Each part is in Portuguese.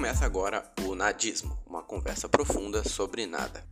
começa agora o Nadismo, uma conversa profunda sobre nada.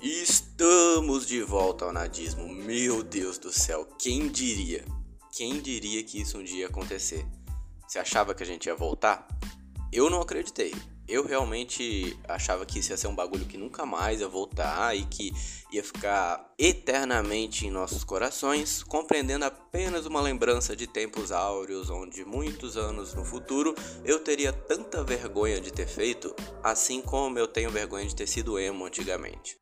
Estamos de volta ao nadismo. Meu Deus do céu, quem diria? Quem diria que isso um dia ia acontecer? Você achava que a gente ia voltar? Eu não acreditei eu realmente achava que isso ia ser um bagulho que nunca mais ia voltar e que ia ficar eternamente em nossos corações, compreendendo apenas uma lembrança de tempos áureos onde muitos anos no futuro eu teria tanta vergonha de ter feito, assim como eu tenho vergonha de ter sido emo antigamente.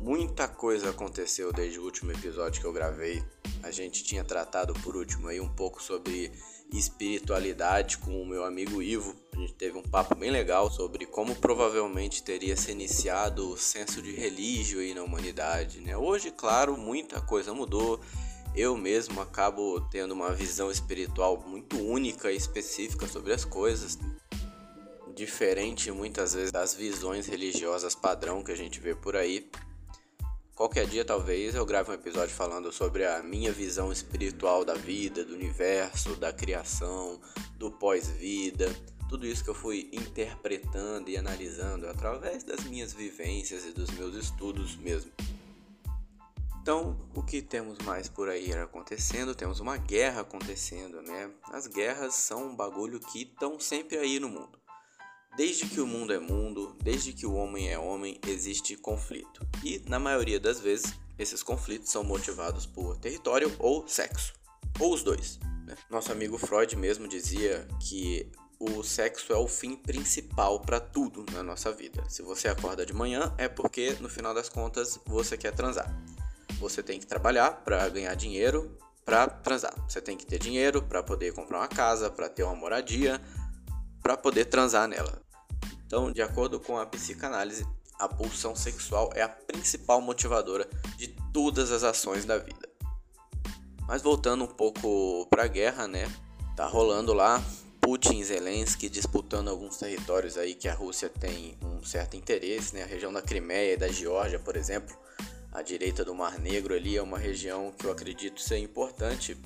Muita coisa aconteceu desde o último episódio que eu gravei. A gente tinha tratado por último aí um pouco sobre espiritualidade com o meu amigo Ivo. A gente teve um papo bem legal sobre como provavelmente teria se iniciado o senso de relígio aí na humanidade. Né? Hoje, claro, muita coisa mudou. Eu mesmo acabo tendo uma visão espiritual muito única e específica sobre as coisas, diferente muitas vezes das visões religiosas padrão que a gente vê por aí. Qualquer dia, talvez, eu grave um episódio falando sobre a minha visão espiritual da vida, do universo, da criação, do pós-vida, tudo isso que eu fui interpretando e analisando através das minhas vivências e dos meus estudos mesmo. Então, o que temos mais por aí acontecendo? Temos uma guerra acontecendo, né? As guerras são um bagulho que estão sempre aí no mundo. Desde que o mundo é mundo, desde que o homem é homem, existe conflito. E, na maioria das vezes, esses conflitos são motivados por território ou sexo, ou os dois. Né? Nosso amigo Freud mesmo dizia que o sexo é o fim principal para tudo na nossa vida. Se você acorda de manhã, é porque no final das contas você quer transar. Você tem que trabalhar para ganhar dinheiro para transar. Você tem que ter dinheiro para poder comprar uma casa, para ter uma moradia, para poder transar nela. Então, de acordo com a psicanálise, a pulsão sexual é a principal motivadora de todas as ações da vida. Mas voltando um pouco para a guerra, né? Tá rolando lá Putin e Zelensky disputando alguns territórios aí que a Rússia tem um certo interesse, né? A região da Crimeia e da Geórgia, por exemplo, à direita do Mar Negro ali é uma região que eu acredito ser importante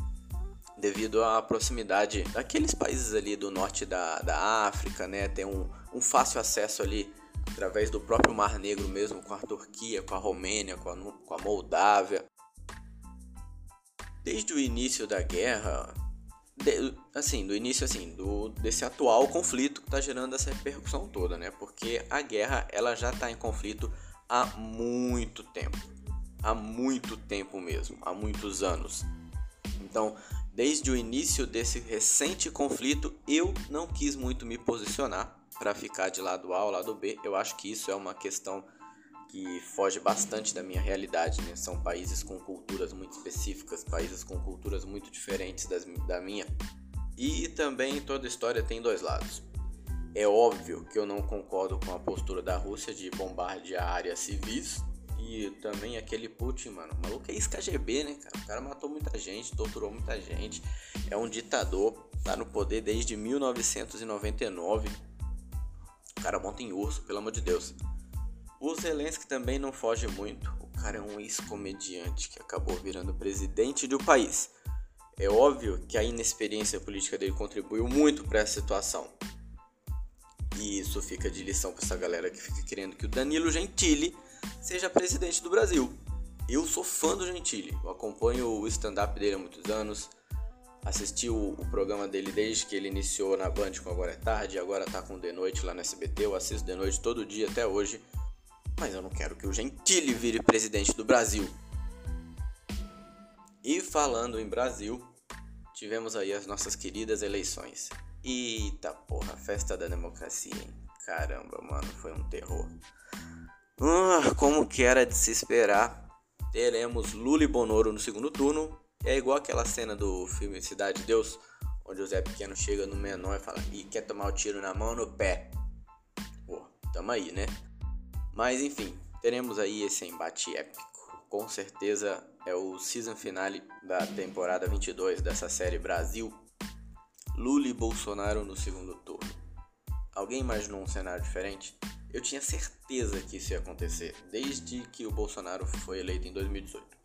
devido à proximidade daqueles países ali do norte da, da África, né? Tem um, um fácil acesso ali através do próprio Mar Negro mesmo, com a Turquia, com a Romênia, com a, com a Moldávia. Desde o início da guerra, de, assim, do início assim, do, desse atual conflito que está gerando essa repercussão toda, né? Porque a guerra ela já está em conflito há muito tempo, há muito tempo mesmo, há muitos anos. Então, desde o início desse recente conflito, eu não quis muito me posicionar para ficar de lado A ou lado B. Eu acho que isso é uma questão que foge bastante da minha realidade, né? São países com culturas muito específicas, países com culturas muito diferentes das, da minha. E também toda história tem dois lados. É óbvio que eu não concordo com a postura da Rússia de bombardear áreas civis e também aquele Putin, mano. O maluco é ex-KGB, né, cara? O cara matou muita gente, torturou muita gente. É um ditador, tá no poder desde 1999. O cara monta em urso, pelo amor de Deus. O Zelensky também não foge muito. O cara é um ex-comediante que acabou virando presidente do país. É óbvio que a inexperiência política dele contribuiu muito para essa situação. E isso fica de lição para essa galera que fica querendo que o Danilo Gentili seja presidente do Brasil. Eu sou fã do Gentili, eu acompanho o stand-up dele há muitos anos, assisti o, o, programa dele desde que ele iniciou na Band com Agora é Tarde, agora tá com The Noite lá no SBT, eu assisto The Noite todo dia até hoje, mas eu não quero que o Gentili vire presidente do Brasil. E falando em Brasil, tivemos aí as nossas queridas eleições. Eita porra, festa da democracia, hein? Caramba, mano, foi um terror. Uh, como que era de se esperar, teremos Lula e Bonoro no segundo turno. É igual aquela cena do filme Cidade de Deus, onde o Zé Pequeno chega no menor e fala: e quer tomar o tiro na mão no pé? Pô, tamo aí, né? Mas enfim, teremos aí esse embate épico. Com certeza é o season finale da temporada 22 dessa série Brasil. Lula e Bolsonaro no segundo turno. Alguém imaginou um cenário diferente? Eu tinha certeza que isso ia acontecer desde que o Bolsonaro foi eleito em 2018.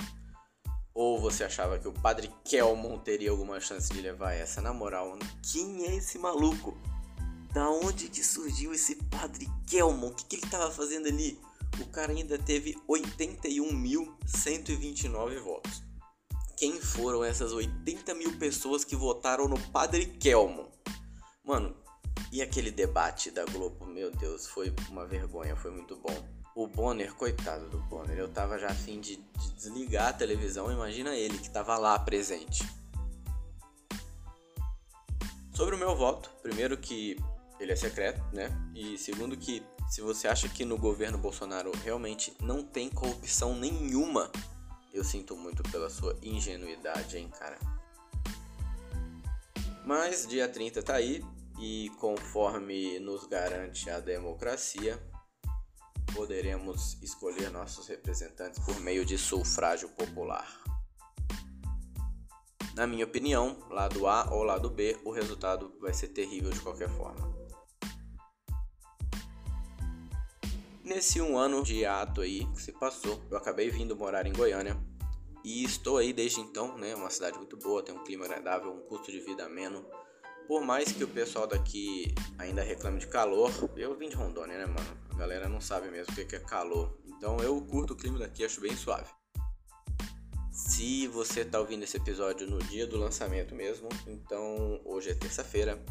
Ou você achava que o Padre Kelmon teria alguma chance de levar essa? Na moral, quem é esse maluco? Da onde que surgiu esse padre Kelmon? O que, que ele tava fazendo ali? O cara ainda teve 81.129 votos. Quem foram essas 80 mil pessoas que votaram no Padre Kelmon? Mano, e aquele debate da Globo? Meu Deus, foi uma vergonha, foi muito bom. O Bonner, coitado do Bonner, eu tava já afim de, de desligar a televisão, imagina ele que tava lá presente. Sobre o meu voto, primeiro que ele é secreto, né? E segundo que se você acha que no governo Bolsonaro realmente não tem corrupção nenhuma, eu sinto muito pela sua ingenuidade, hein, cara. Mas dia 30 tá aí e conforme nos garante a democracia, poderemos escolher nossos representantes por meio de sufrágio popular. Na minha opinião, lado A ou lado B, o resultado vai ser terrível de qualquer forma. Nesse um ano de ato aí que se passou, eu acabei vindo morar em Goiânia e estou aí desde então, né? Uma cidade muito boa, tem um clima agradável, um custo de vida ameno. Por mais que o pessoal daqui ainda reclame de calor, eu vim de Rondônia, né, mano? A galera não sabe mesmo o que é calor. Então eu curto o clima daqui, acho bem suave. Se você tá ouvindo esse episódio no dia do lançamento mesmo, então hoje é terça-feira,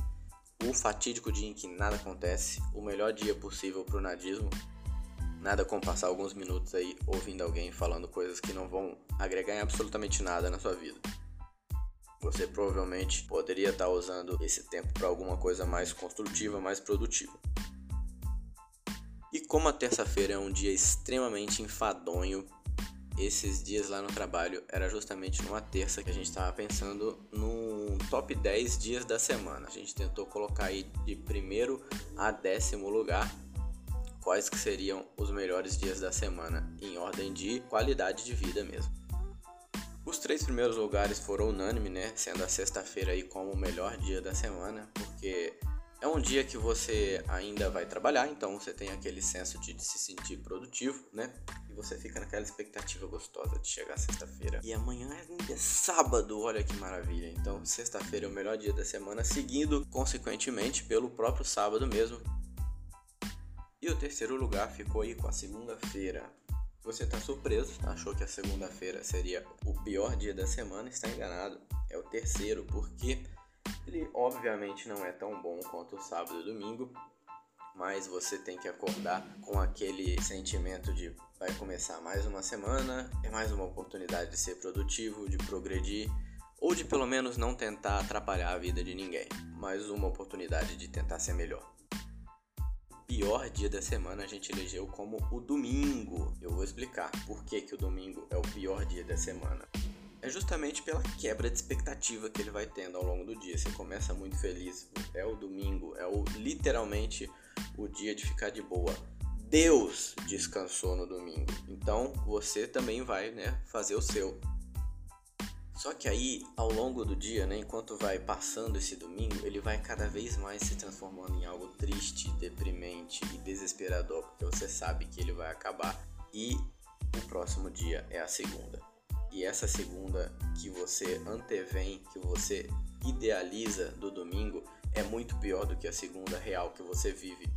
o fatídico dia em que nada acontece, o melhor dia possível pro nadismo. Nada como passar alguns minutos aí ouvindo alguém falando coisas que não vão agregar em absolutamente nada na sua vida. Você provavelmente poderia estar usando esse tempo para alguma coisa mais construtiva, mais produtiva. E como a terça-feira é um dia extremamente enfadonho, esses dias lá no trabalho era justamente numa terça que a gente estava pensando no top 10 dias da semana. A gente tentou colocar aí de primeiro a décimo lugar quais que seriam os melhores dias da semana em ordem de qualidade de vida mesmo. Os três primeiros lugares foram unânime, né? Sendo a sexta-feira aí como o melhor dia da semana, porque é um dia que você ainda vai trabalhar, então você tem aquele senso de se sentir produtivo, né? E você fica naquela expectativa gostosa de chegar sexta-feira. E amanhã ainda é sábado, olha que maravilha. Então, sexta-feira é o melhor dia da semana, seguindo consequentemente pelo próprio sábado mesmo. E o terceiro lugar ficou aí com a segunda-feira, você está surpreso, achou que a segunda-feira seria o pior dia da semana, está enganado. É o terceiro, porque ele obviamente não é tão bom quanto o sábado e domingo, mas você tem que acordar com aquele sentimento de vai começar mais uma semana, é mais uma oportunidade de ser produtivo, de progredir, ou de pelo menos não tentar atrapalhar a vida de ninguém, mais uma oportunidade de tentar ser melhor pior dia da semana a gente elegeu como o domingo. Eu vou explicar por que, que o domingo é o pior dia da semana. É justamente pela quebra de expectativa que ele vai tendo ao longo do dia. Você começa muito feliz, é o domingo, é o literalmente o dia de ficar de boa. Deus descansou no domingo. Então você também vai, né, fazer o seu. Só que aí, ao longo do dia, né, enquanto vai passando esse domingo, ele vai cada vez mais se transformando em algo triste, deprimente e desesperador, porque você sabe que ele vai acabar. E o próximo dia é a segunda. E essa segunda que você antevém, que você idealiza do domingo, é muito pior do que a segunda real que você vive.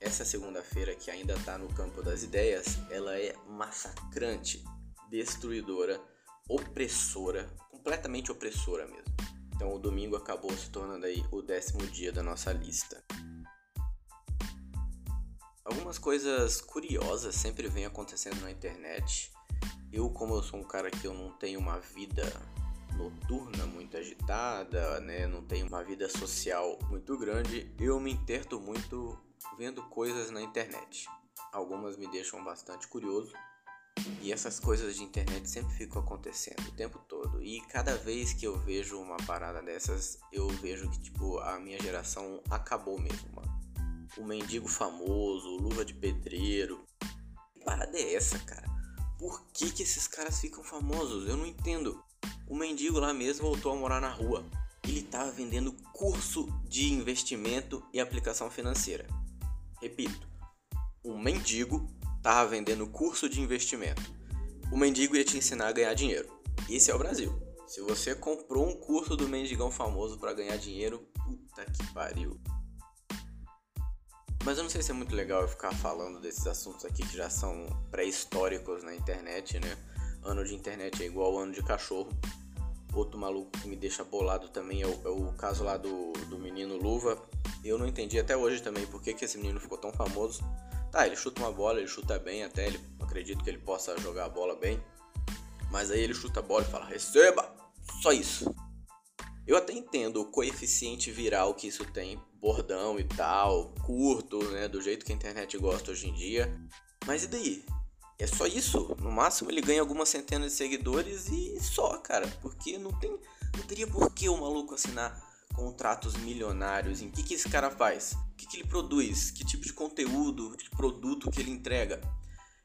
Essa segunda-feira que ainda está no campo das ideias, ela é massacrante, destruidora opressora, completamente opressora mesmo. Então o domingo acabou se tornando aí o décimo dia da nossa lista. Algumas coisas curiosas sempre vêm acontecendo na internet. Eu, como eu sou um cara que eu não tenho uma vida noturna muito agitada, né, não tenho uma vida social muito grande, eu me interto muito vendo coisas na internet. Algumas me deixam bastante curioso, e essas coisas de internet sempre ficam acontecendo o tempo todo. E cada vez que eu vejo uma parada dessas, eu vejo que, tipo, a minha geração acabou mesmo, mano. O mendigo famoso, luva de pedreiro. Que parada é essa, cara? Por que, que esses caras ficam famosos? Eu não entendo. O mendigo lá mesmo voltou a morar na rua. Ele tava vendendo curso de investimento e aplicação financeira. Repito, um mendigo tava vendendo curso de investimento. O mendigo ia te ensinar a ganhar dinheiro. Esse é o Brasil. Se você comprou um curso do mendigão famoso para ganhar dinheiro, puta que pariu. Mas eu não sei se é muito legal eu ficar falando desses assuntos aqui que já são pré-históricos na internet, né? Ano de internet é igual ano de cachorro. Outro maluco que me deixa bolado também é o, é o caso lá do, do menino Luva. Eu não entendi até hoje também por que, que esse menino ficou tão famoso. Tá, ele chuta uma bola, ele chuta bem até, ele, acredito que ele possa jogar a bola bem. Mas aí ele chuta a bola e fala, receba! Só isso. Eu até entendo o coeficiente viral que isso tem, bordão e tal, curto, né, do jeito que a internet gosta hoje em dia. Mas e daí? É só isso? No máximo ele ganha algumas centenas de seguidores e só, cara, porque não tem, não teria por que o maluco assinar contratos milionários. Em que que esse cara faz? Que que ele produz? Que tipo de conteúdo, de produto que ele entrega?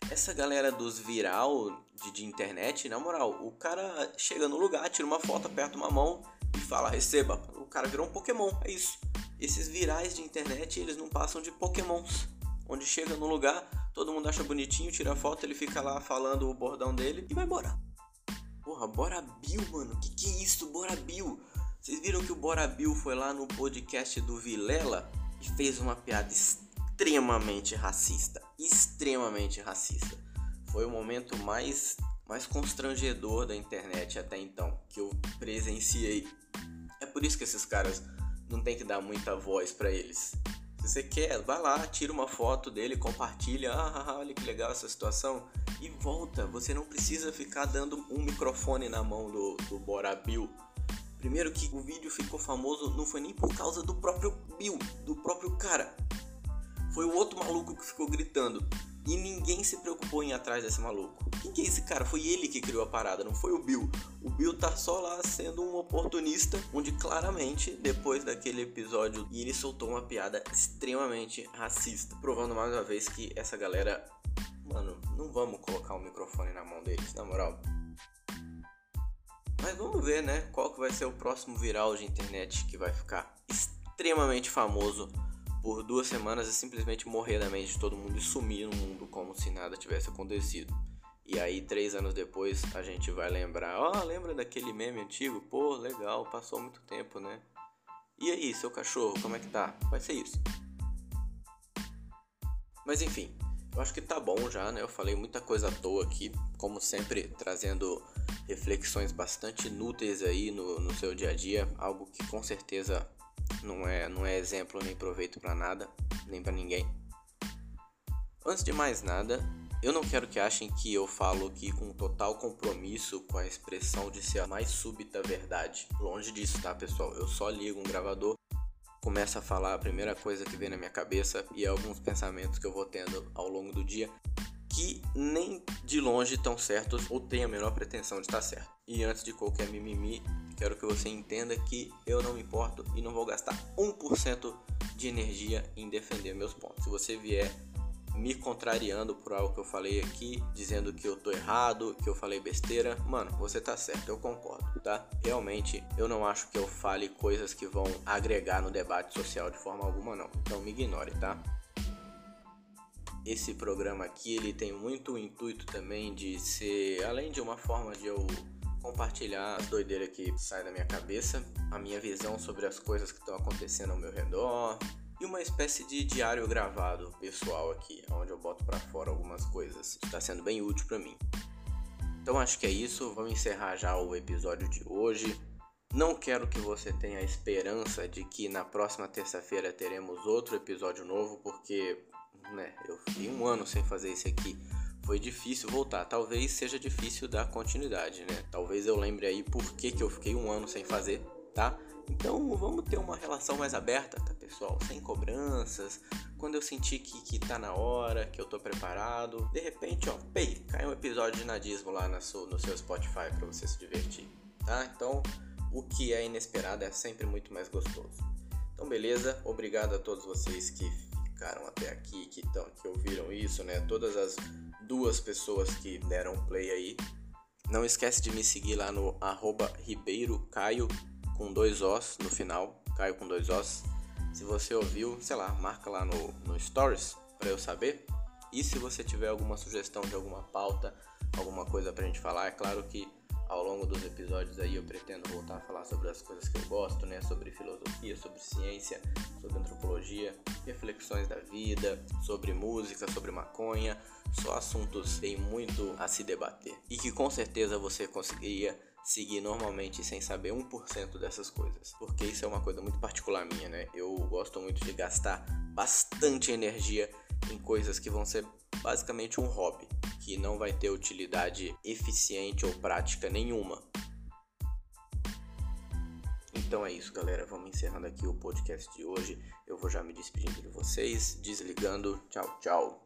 Essa galera dos viral de, de internet, na moral, o cara chega no lugar, tira uma foto, aperta uma mão e fala receba. O cara virou um Pokémon, é isso. Esses virais de internet, eles não passam de Pokémons. Onde chega no lugar, todo mundo acha bonitinho, tira foto, ele fica lá falando o bordão dele e vai embora. Porra, Bora Bill, mano, que que é isso, Bora Bill? Vocês viram que o Bora Bill foi lá no podcast do Vilela e fez uma piada extremamente racista. Extremamente racista. Foi o momento mais, mais constrangedor da internet até então que eu presenciei. É por isso que esses caras não tem que dar muita voz para eles. Se você quer, vai lá, tira uma foto dele, compartilha, ah, ah, ah, olha que legal essa situação e volta. Você não precisa ficar dando um microfone na mão do, do Bora Bill. Primeiro que o vídeo ficou famoso não foi nem por causa do próprio Bill, do próprio cara. Foi o outro maluco que ficou gritando. E ninguém se preocupou em ir atrás desse maluco. Quem que é esse cara? Foi ele que criou a parada, não foi o Bill. O Bill tá só lá sendo um oportunista, onde claramente, depois daquele episódio, ele soltou uma piada extremamente racista. Provando mais uma vez que essa galera. Mano, não vamos colocar o um microfone na mão deles, na moral. Mas vamos ver, né? Qual que vai ser o próximo viral de internet que vai ficar extremamente famoso por duas semanas e simplesmente morrer da mente de todo mundo e sumir no mundo como se nada tivesse acontecido. E aí, três anos depois, a gente vai lembrar: Ó, oh, lembra daquele meme antigo? Pô, legal, passou muito tempo, né? E aí, seu cachorro, como é que tá? Vai ser isso. Mas enfim, eu acho que tá bom já, né? Eu falei muita coisa à toa aqui, como sempre, trazendo reflexões bastante inúteis aí no, no seu dia a dia, algo que com certeza não é, não é exemplo nem proveito para nada, nem para ninguém. Antes de mais nada, eu não quero que achem que eu falo aqui com total compromisso com a expressão de ser a mais súbita verdade. Longe disso, tá, pessoal? Eu só ligo um gravador, começo a falar a primeira coisa que vem na minha cabeça e alguns pensamentos que eu vou tendo ao longo do dia que nem de longe estão certos ou têm a menor pretensão de estar certo. E antes de qualquer mimimi, quero que você entenda que eu não me importo e não vou gastar 1% de energia em defender meus pontos. Se você vier me contrariando por algo que eu falei aqui, dizendo que eu tô errado, que eu falei besteira, mano, você tá certo, eu concordo, tá? Realmente, eu não acho que eu fale coisas que vão agregar no debate social de forma alguma, não. Então me ignore, tá? Esse programa aqui, ele tem muito intuito também de ser, além de uma forma de eu compartilhar as doideiras que saem da minha cabeça, a minha visão sobre as coisas que estão acontecendo ao meu redor e uma espécie de diário gravado pessoal aqui, onde eu boto para fora algumas coisas. Está sendo bem útil para mim. Então acho que é isso, vamos encerrar já o episódio de hoje. Não quero que você tenha a esperança de que na próxima terça-feira teremos outro episódio novo, porque né, eu fiquei um ano sem fazer isso aqui foi difícil voltar. Talvez seja difícil dar continuidade, né? Talvez eu lembre aí por que, que eu fiquei um ano sem fazer, tá? Então vamos ter uma relação mais aberta, tá pessoal? Sem cobranças. Quando eu sentir que, que tá na hora, que eu tô preparado, de repente, ó, pei, cai um episódio de nadismo lá no seu, no seu Spotify para você se divertir, tá? Então o que é inesperado é sempre muito mais gostoso. Então beleza, obrigado a todos vocês que ficaram até aqui, que, tão, que ouviram isso, né? Todas as duas pessoas que deram play aí. Não esquece de me seguir lá no arroba Ribeiro Caio com dois Os no final. Caio com dois Os. Se você ouviu, sei lá, marca lá no, no Stories para eu saber. E se você tiver alguma sugestão de alguma pauta, alguma coisa pra gente falar, é claro que Ao longo dos episódios aí eu pretendo voltar a falar sobre as coisas que eu gosto, né? Sobre filosofia, sobre ciência, sobre antropologia, reflexões da vida, sobre música, sobre maconha, só assuntos tem muito a se debater e que com certeza você conseguiria seguir normalmente sem saber 1% dessas coisas. Porque isso é uma coisa muito particular minha, né? Eu gosto muito de gastar bastante energia em coisas que vão ser basicamente um hobby, que não vai ter utilidade eficiente ou prática nenhuma. Então é isso, galera. Vamos encerrando aqui o podcast de hoje. Eu vou já me despedindo de vocês, desligando. Tchau, tchau.